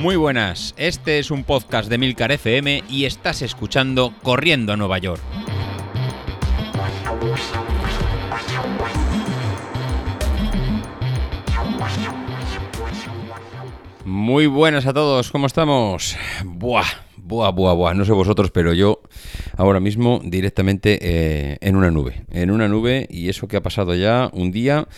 Muy buenas, este es un podcast de Milcar FM y estás escuchando Corriendo a Nueva York. Muy buenas a todos, ¿cómo estamos? Buah, buah, buah, buah, no sé vosotros, pero yo ahora mismo directamente eh, en una nube, en una nube y eso que ha pasado ya un día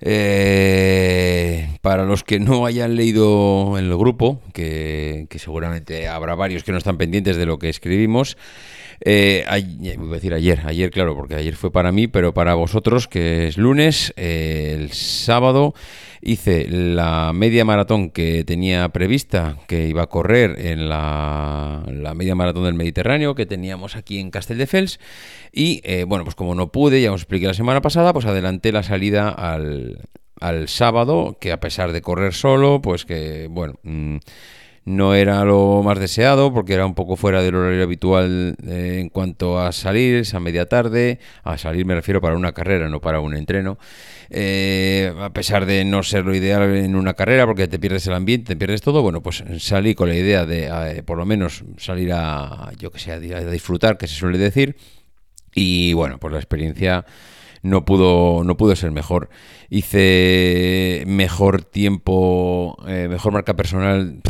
eh, para los que no hayan leído el grupo, que, seguramente habrá varios que no están pendientes de lo que escribimos, eh, voy a decir ayer, ayer claro, porque ayer fue para mí, pero para vosotros, que es lunes, eh, el sábado hice la media maratón que tenía prevista, que iba a correr en la, media maratón del Mediterráneo que teníamos aquí en Castelldefels. Y eh, bueno, pues como no pude, ya os expliqué la semana pasada, pues adelanté la salida al, al sábado, que a pesar de correr solo, pues que bueno... Mm, no era lo más deseado porque era un poco fuera del horario habitual eh, en cuanto a salir, esa media tarde, a salir me refiero para una carrera, no para un entreno. Eh, a pesar de no ser lo ideal en una carrera porque te pierdes el ambiente, te pierdes todo, bueno, pues salí con la idea de eh, por lo menos salir a, yo que sé, a disfrutar, que se suele decir, y bueno, pues la experiencia no pudo, no pudo ser mejor. Hice mejor tiempo, eh, mejor marca personal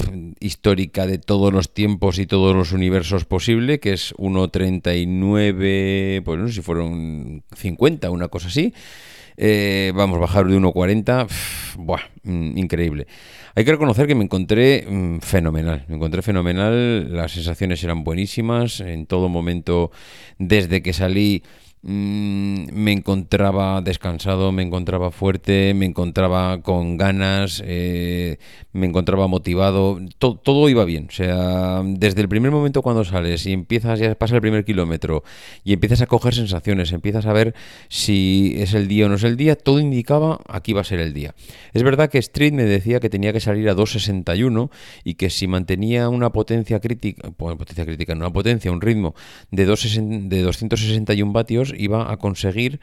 histórica de todos los tiempos y todos los universos posible, que es 1.39, pues no sé si fueron 50, una cosa así. Eh, vamos, bajar de 1.40, buah, mm, increíble. Hay que reconocer que me encontré mm, fenomenal, me encontré fenomenal, las sensaciones eran buenísimas, en todo momento, desde que salí Mm, me encontraba descansado, me encontraba fuerte, me encontraba con ganas, eh, me encontraba motivado, todo iba bien. O sea, desde el primer momento cuando sales y empiezas, ya pasa el primer kilómetro y empiezas a coger sensaciones, empiezas a ver si es el día o no es el día, todo indicaba aquí va a ser el día. Es verdad que Street me decía que tenía que salir a 2.61 y que si mantenía una potencia crítica, potencia crítica, una potencia, un ritmo de, 2, de 261 vatios, iba a conseguir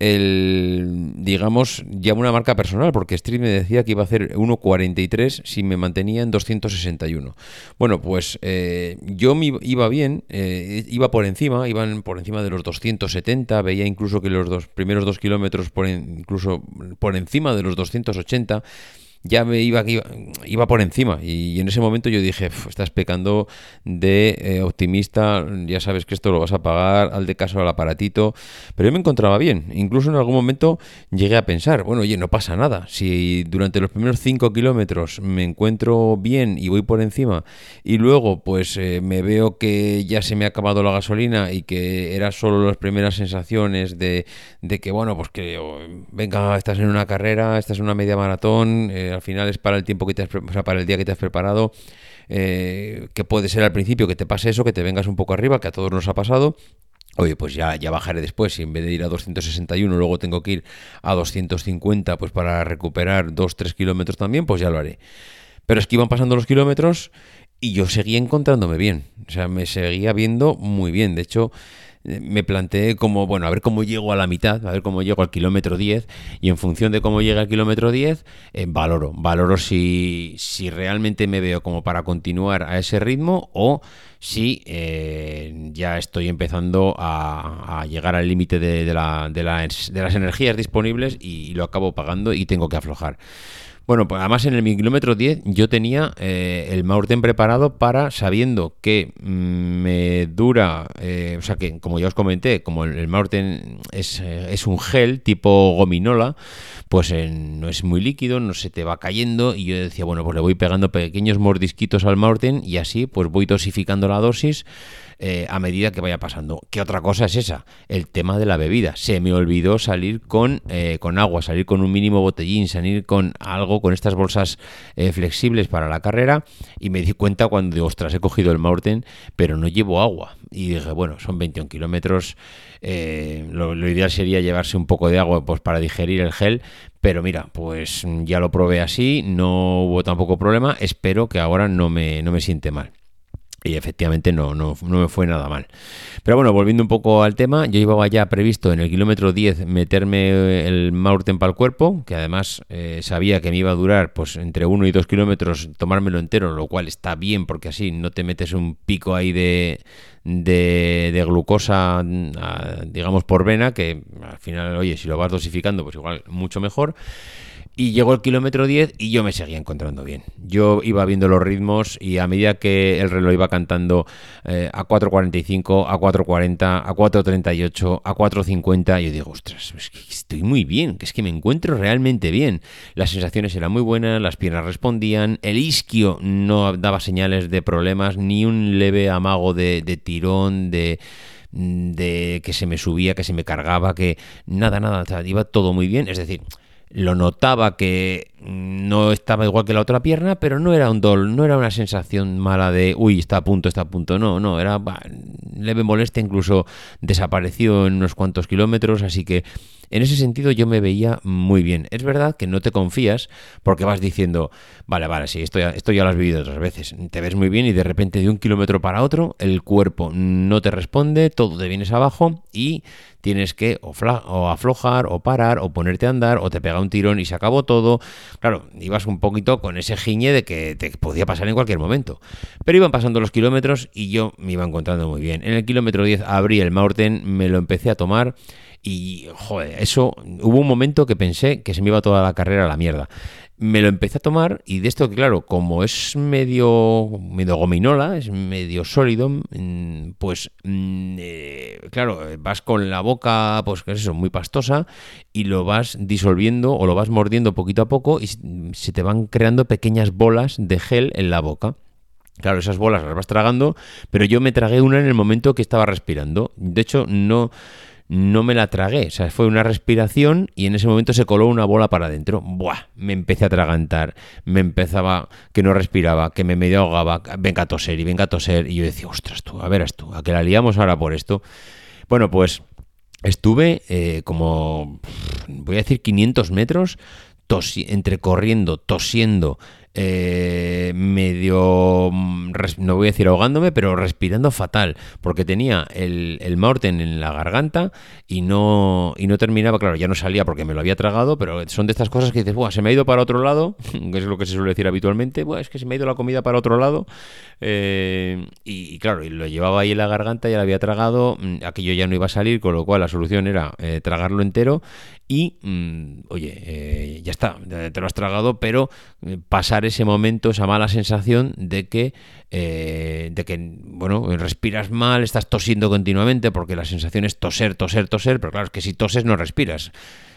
el, digamos, ya una marca personal, porque Street me decía que iba a hacer 1.43 si me mantenía en 261. Bueno, pues eh, yo me iba bien, eh, iba por encima, iban por encima de los 270, veía incluso que los dos primeros dos kilómetros por incluso por encima de los 280 ya me iba, iba, por encima. Y, en ese momento yo dije, estás pecando de eh, optimista, ya sabes que esto lo vas a pagar, al de caso al aparatito. Pero yo me encontraba bien. Incluso en algún momento llegué a pensar, bueno, oye, no pasa nada. Si durante los primeros 5 kilómetros me encuentro bien y voy por encima y luego pues eh, me veo que ya se me ha acabado la gasolina y que era solo las primeras sensaciones de, de que, bueno, pues que oh, venga, estás en una carrera, estás en una media maratón. Eh, al final es para el tiempo que te has, para el día que te has preparado, eh, que puede ser al principio que te pase eso, que te vengas un poco arriba, que a todos nos ha pasado. Oye, pues ya, ya bajaré después. Si en vez de ir a 261, luego tengo que ir a 250, pues para recuperar 2-3 kilómetros también, pues ya lo haré. Pero es que iban pasando los kilómetros y yo seguía encontrándome bien. O sea, me seguía viendo muy bien. De hecho, me planteé como, bueno, a ver cómo llego a la mitad, a ver cómo llego al kilómetro 10 y en función de cómo llegue al kilómetro 10, eh, valoro, valoro si, si realmente me veo como para continuar a ese ritmo o si eh, ya estoy empezando a, llegar al límite de, de, la, de, las, de las energías disponibles y lo acabo pagando y tengo que aflojar. Bueno, pues además en el kilómetro 10 yo tenía eh, el Maurten preparado para, sabiendo que mm, me dura, eh, o sea que como ya os comenté, como el, Maurten es, eh, es, un gel tipo gominola, pues no es muy líquido, no se te va cayendo y yo decía, bueno, pues le voy pegando pequeños mordisquitos al Maurten y así pues voy dosificando la dosis eh, a medida que vaya pasando. ¿Qué otra cosa es esa? El tema de la bebida. Se me olvidó salir con, eh, con agua, salir con un mínimo botellín, salir con algo, con estas bolsas eh, flexibles para la carrera y me di cuenta cuando ostras, he cogido el Maurten, pero no llevo agua. Y dije, bueno, son 21 kilómetros, lo, lo, ideal sería llevarse un poco de agua pues, para digerir el gel, pero mira, pues ya lo probé así, no hubo tampoco problema, espero que ahora no me, no me siente mal. Y efectivamente no, no, no, me fue nada mal. Pero bueno, volviendo un poco al tema, yo llevaba ya previsto en el kilómetro 10 meterme el Maurten para el cuerpo, que además eh, sabía que me iba a durar pues entre 1 y 2 kilómetros tomármelo entero, lo cual está bien porque así no te metes un pico ahí de, de, de glucosa, digamos, por vena, que al final, oye, si lo vas dosificando, pues igual mucho mejor. Y llegó el kilómetro 10 y yo me seguía encontrando bien. Yo iba viendo los ritmos y a medida que el reloj iba cantando eh, a 4.45, a 4.40, a 4.38, a 4.50, yo digo, ostras, es que estoy muy bien, que es que me encuentro realmente bien. Las sensaciones eran muy buenas, las piernas respondían, el isquio no daba señales de problemas, ni un leve amago de, tirón, de de que se me subía, que se me cargaba, que nada, nada, iba todo muy bien. Es decir, lo notaba que no estaba igual que la otra pierna, pero no era un dolor, no era una sensación mala de, uy, está a punto, está a punto, no, no, era leve molestia, incluso desapareció en unos cuantos kilómetros, así que en ese sentido yo me veía muy bien. Es verdad que no te confías porque vas diciendo, vale, vale, sí, esto ya, esto ya lo has vivido otras veces, te ves muy bien y de repente de un kilómetro para otro el cuerpo no te responde, todo te vienes abajo y tienes que o, aflojar o parar o ponerte a andar o te pega un tirón y se acabó todo Claro, ibas un poquito con ese giñe de que te podía pasar en cualquier momento. Pero iban pasando los kilómetros y yo me iba encontrando muy bien. En el kilómetro 10 abrí el Maurten, me lo empecé a tomar y, joder, eso, hubo un momento que pensé que se me iba toda la carrera a la mierda me lo empecé a tomar y de esto que claro, como es medio, medio gominola, es medio sólido, mm, pues mm, eh, claro, vas con la boca, pues que es eso, muy pastosa y lo vas disolviendo o lo vas mordiendo poquito a poco y se te van creando pequeñas bolas de gel en la boca. Claro, esas bolas las vas tragando, pero yo me tragué una en el momento que estaba respirando. De hecho, no no me la tragué. O sea, fue una respiración y en ese momento se coló una bola para adentro. Buah, me empecé a atragantar, me empezaba que no respiraba, que me medio ahogaba, venga a toser y venga a toser. Y yo decía, ostras tú, a verás tú, a que la liamos ahora por esto. Bueno, pues estuve eh, como, voy a decir, 500 metros entre corriendo, tosiendo, eh, medio, no voy a decir ahogándome, pero respirando fatal, porque tenía el, el Morten en la garganta y no, y no terminaba, claro, ya no salía porque me lo había tragado, pero son de estas cosas que dices, Buah, se me ha ido para otro lado, que es lo que se suele decir habitualmente, Buah, es que se me ha ido la comida para otro lado, eh, y, claro, y lo llevaba ahí en la garganta, ya lo había tragado, mm, aquello ya no iba a salir, con lo cual la solución era eh, tragarlo entero y, mm, oye, ya está, te lo has tragado, pero pasar ese momento, esa mala sensación de que, eh, de que, bueno, respiras mal, estás tosiendo continuamente, porque la sensación es toser, toser, toser, pero claro, es que si toses no respiras.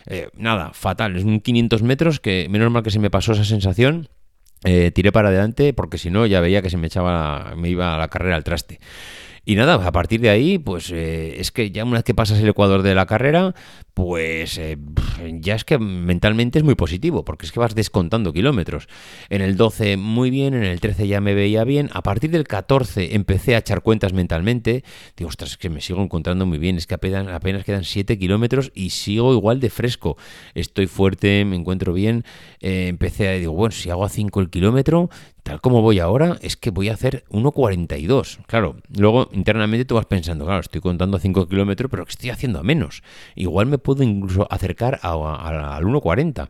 Eh, nada, fatal, es un 500 metros que menos mal que se me pasó esa sensación. Eh, tiré para adelante porque si no ya veía que se me echaba, me iba a la carrera al traste. Y nada, a partir de ahí, pues eh, es que ya una vez que pasas el ecuador de la carrera, pues eh, ya es que mentalmente es muy positivo, porque es que vas descontando kilómetros. En el 12 muy bien, en el 13 ya me veía bien, a partir del 14 empecé a echar cuentas mentalmente, digo, ostras, es que me sigo encontrando muy bien, es que apenas, quedan 7 kilómetros y sigo igual de fresco, estoy fuerte, me encuentro bien, eh, empecé a, digo, bueno, si hago a 5 el kilómetro, tal como voy ahora, es que voy a hacer 1.42. Claro, luego internamente tú vas pensando, claro, estoy contando a 5 kilómetros, pero que estoy haciendo a menos. Igual me puedo incluso acercar al 1.40.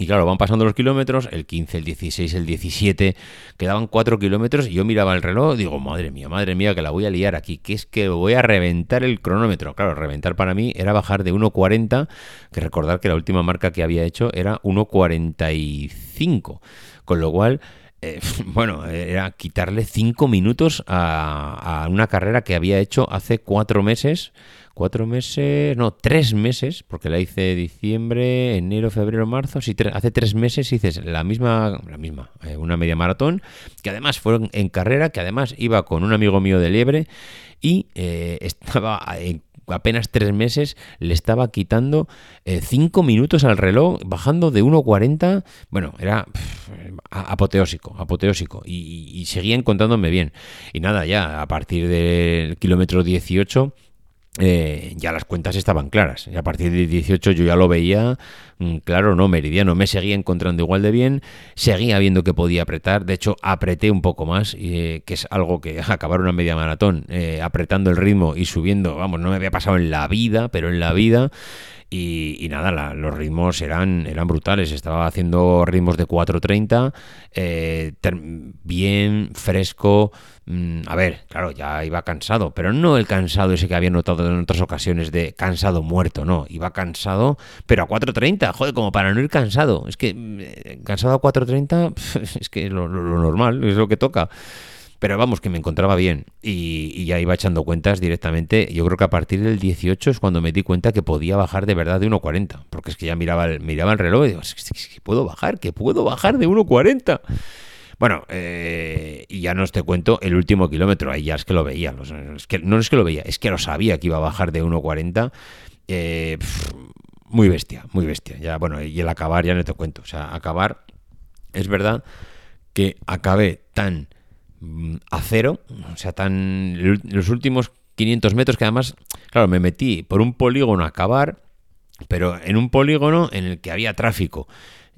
Y claro, van pasando los kilómetros, el 15, el 16, el 17, quedaban 4 kilómetros y yo miraba el reloj digo, madre mía, madre mía, que la voy a liar aquí, que es que voy a reventar el cronómetro. Claro, reventar para mí era bajar de 1.40, que recordar que la última marca que había hecho era 1.45, con lo cual eh, bueno, era quitarle cinco minutos a, una carrera que había hecho hace cuatro meses, cuatro meses, no, tres meses, porque la hice diciembre, enero, febrero, marzo, sí, hace tres meses hice la misma, la misma, eh, una media maratón, que además fue en carrera, que además iba con un amigo mío de Liebre y eh, estaba en apenas tres meses le estaba quitando eh, cinco minutos al reloj, bajando de 1.40. Bueno, era apoteósico, apoteósico. Y, y, seguía encontrándome bien. Y nada, ya a partir del kilómetro 18 eh, ya las cuentas estaban claras. Y a partir de 18 yo ya lo veía, mm, claro, no, meridiano. Me seguía encontrando igual de bien, seguía viendo que podía apretar. De hecho, apreté un poco más, eh, que es algo que acabar una media maratón, eh, apretando el ritmo y subiendo, vamos, no me había pasado en la vida, pero en la vida. Y, nada, los ritmos eran, eran brutales. Estaba haciendo ritmos de 4.30, eh, bien fresco. Mm, a ver, claro, ya iba cansado, pero no el cansado ese que había notado en otras ocasiones de cansado muerto, no. Iba cansado, pero a 4.30, joder, como para no ir cansado. Es que mm, cansado a 4.30 es que lo, lo normal, es lo que toca. Pero vamos, que me encontraba bien y, ya iba echando cuentas directamente. Yo creo que a partir del 18 es cuando me di cuenta que podía bajar de verdad de 1,40. Porque es que ya miraba el, miraba el reloj y digo, que puedo bajar, que puedo bajar de 1,40. Bueno, eh, y ya no os te cuento el último kilómetro, ahí ya es que lo veía. Es que, no es que lo veía, es que lo sabía que iba a bajar de 1,40. Eh, muy bestia, muy bestia. Ya, bueno, y el acabar ya no te cuento. O sea, acabar, es verdad que acabé tan a cero, o sea, tan los últimos 500 metros que además, claro, me metí por un polígono a acabar, pero en un polígono en el que había tráfico.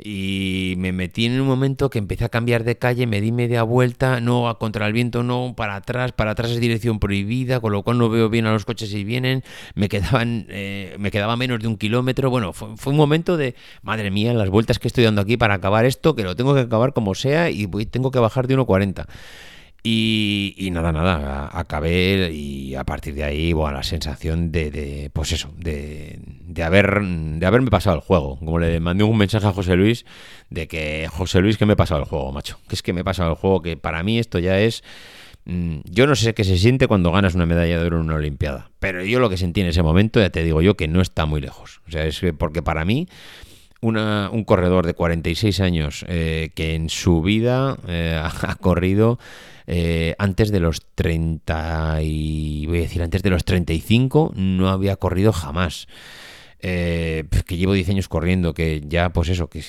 Y me metí en un momento que empecé a cambiar de calle, me di media vuelta, no a contra el viento, no para atrás, para atrás es dirección prohibida, con lo cual no veo bien a los coches si vienen, me quedaban, eh, me quedaba menos de un kilómetro, bueno, fue, fue, un momento de, madre mía, las vueltas que estoy dando aquí para acabar esto, que lo tengo que acabar como sea y voy, tengo que bajar de 1.40. Y, nada, nada, acabé y a partir de ahí, bueno, la sensación de, pues eso, de, de, haber, de haberme pasado el juego. Como le mandé un mensaje a José Luis de que, José Luis, que me he pasado el juego, macho. Que es que me he pasado el juego, que para mí esto ya es... Mm, yo no sé qué se siente cuando ganas una medalla de oro en una Olimpiada, pero yo lo que sentí en ese momento, ya te digo yo, que no está muy lejos. O sea, es que porque para mí... Una, un corredor de 46 años eh, que en su vida eh, ha corrido eh, antes de los 30 y voy a decir antes de los 35 no había corrido jamás. Eh, que llevo 10 años corriendo, que ya pues eso, que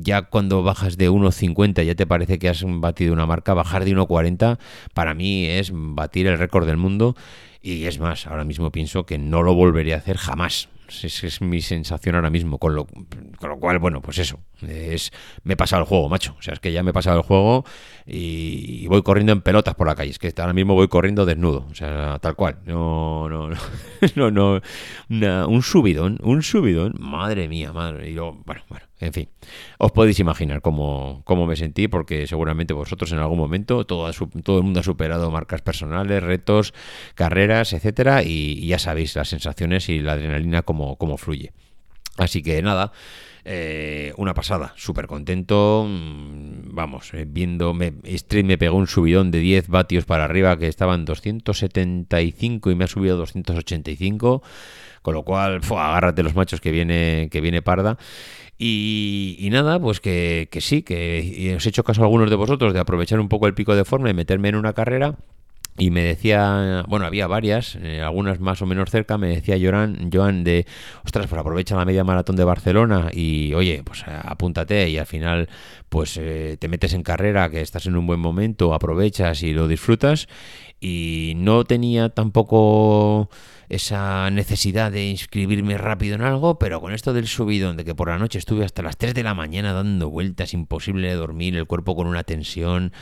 ya cuando bajas de 1.50 ya te parece que has batido una marca, bajar de 1.40 para mí es batir el récord del mundo y es más, ahora mismo pienso que no lo volvería a hacer jamás. Esa es mi sensación ahora mismo. Con lo, con lo cual, bueno, pues eso. Es, me he pasado el juego, macho. O sea, es que ya me he pasado el juego y, voy corriendo en pelotas por la calle. Es que ahora mismo voy corriendo desnudo. O sea, tal cual. No, no, no. no, no un subidón, un subidón. Madre mía, madre. Y yo, bueno, bueno. En fin, os podéis imaginar cómo, cómo, me sentí, porque seguramente vosotros en algún momento, todo, todo el mundo ha superado marcas personales, retos, carreras, etcétera, y, ya sabéis las sensaciones y la adrenalina cómo, cómo fluye. Así que nada, eh, una pasada, súper contento. Mm, vamos, eh, viendo, me, Street me pegó un subidón de 10 vatios para arriba que estaban 275 y me ha subido 285. Con lo cual, agárrate los machos que viene, que viene parda. Y, nada, pues que, sí, que os he hecho caso a algunos de vosotros de aprovechar un poco el pico de forma y meterme en una carrera. Y me decía, bueno, había varias, eh, algunas más o menos cerca, me decía Joan, Joan de, ostras, pues aprovecha la media maratón de Barcelona y, oye, pues apúntate y al final, pues eh, te metes en carrera, que estás en un buen momento, aprovechas y lo disfrutas. Y no tenía tampoco esa necesidad de inscribirme rápido en algo, pero con esto del subidón, de que por la noche estuve hasta las 3 de la mañana dando vueltas, imposible de dormir, el cuerpo con una tensión,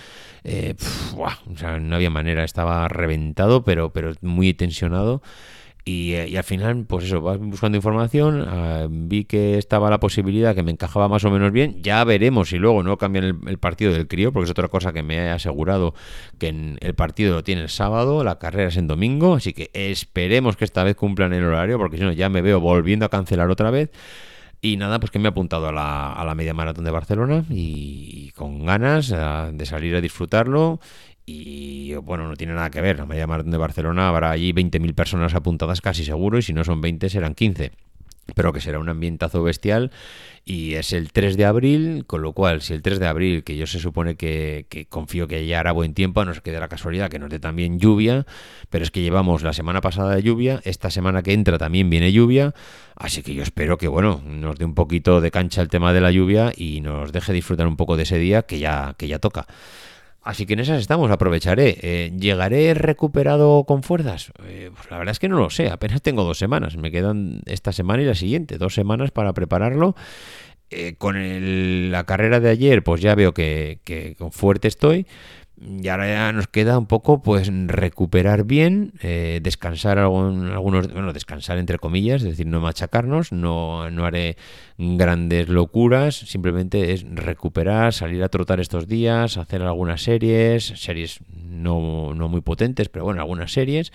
eh, o sea, no había manera, estaba reventado, pero, pero muy tensionado. Eh, y, al final, pues eso, vas buscando información, ah, vi que estaba la posibilidad que me encajaba más o menos bien, ya veremos si luego no cambian el, partido del crío, porque es otra cosa que me he asegurado que en el partido lo tiene el sábado, la carrera es en domingo, así que esperemos que esta vez cumplan el horario, porque si no ya me veo volviendo a cancelar otra vez. Y nada, pues que me he apuntado a la, a la media maratón de Barcelona y, con ganas ah, de salir a disfrutarlo y bueno, no tiene nada que ver. La media maratón de Barcelona habrá allí 20.000 personas apuntadas casi seguro y si no son 20 serán 15 pero que será un ambientazo bestial y es el 3 de abril, con lo cual si el 3 de abril, que yo se supone que, confío que ya hará buen tiempo, no se quede la casualidad que nos dé también lluvia, pero es que llevamos la semana pasada de lluvia, esta semana que entra también viene lluvia, así que yo espero que bueno, nos dé un poquito de cancha el tema de la lluvia y nos deje disfrutar un poco de ese día que ya, que ya toca. Así que en esas estamos, aprovecharé. Eh, ¿Llegaré recuperado con fuerzas? Eh, pues la verdad es que no lo sé, apenas tengo dos semanas. Me quedan esta semana y la siguiente, dos semanas para prepararlo. Eh, con la carrera de ayer, pues ya veo que, que con fuerte estoy. Y ahora ya nos queda un poco pues recuperar bien, eh, descansar algunos, bueno, descansar entre comillas, es decir, no machacarnos, no, no haré grandes locuras, simplemente es recuperar, salir a trotar estos días, hacer algunas series, series no, no muy potentes, pero bueno, algunas series,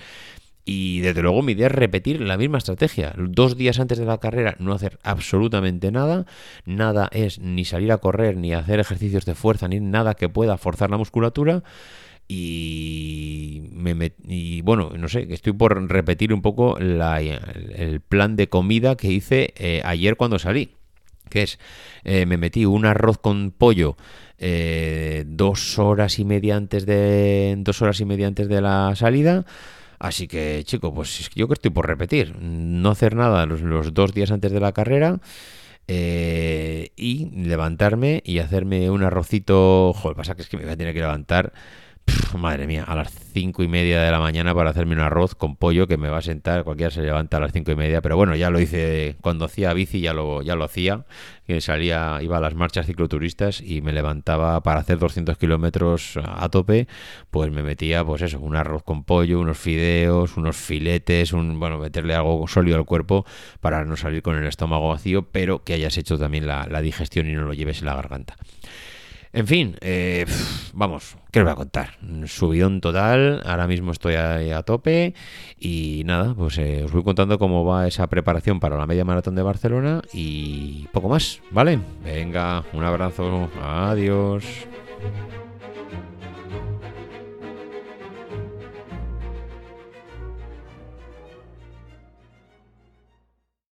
y desde luego mi idea es repetir la misma estrategia. Dos días antes de la carrera no hacer absolutamente nada. Nada es ni salir a correr, ni hacer ejercicios de fuerza, ni nada que pueda forzar la musculatura. Y, me y bueno, no sé, estoy por repetir un poco el plan de comida que hice eh, ayer cuando salí. Que es, eh, me metí un arroz con pollo eh, dos horas y media antes de dos horas y media antes de la salida Así que, chico, pues yo que estoy por repetir. No hacer nada los, dos días antes de la carrera. Eh, y levantarme y hacerme un arrocito. Joder, pasa que es que me voy a tener que levantar madre mía, a las cinco y media de la mañana para hacerme un arroz con pollo que me va a sentar, cualquiera se levanta a las cinco y media, pero bueno, ya lo hice cuando hacía bici, ya lo, ya lo hacía, que salía, iba a las marchas cicloturistas y me levantaba para hacer 200 kilómetros a tope, pues me metía, pues eso, un arroz con pollo, unos fideos, unos filetes, un, bueno, meterle algo sólido al cuerpo para no salir con el estómago vacío, pero que hayas hecho también la, la digestión y no lo lleves en la garganta. En fin, eh, vamos, ¿qué os voy a contar? Subidón total, ahora mismo estoy a, tope y nada, pues eh, os voy contando cómo va esa preparación para la media maratón de Barcelona y poco más, ¿vale? Venga, un abrazo, adiós.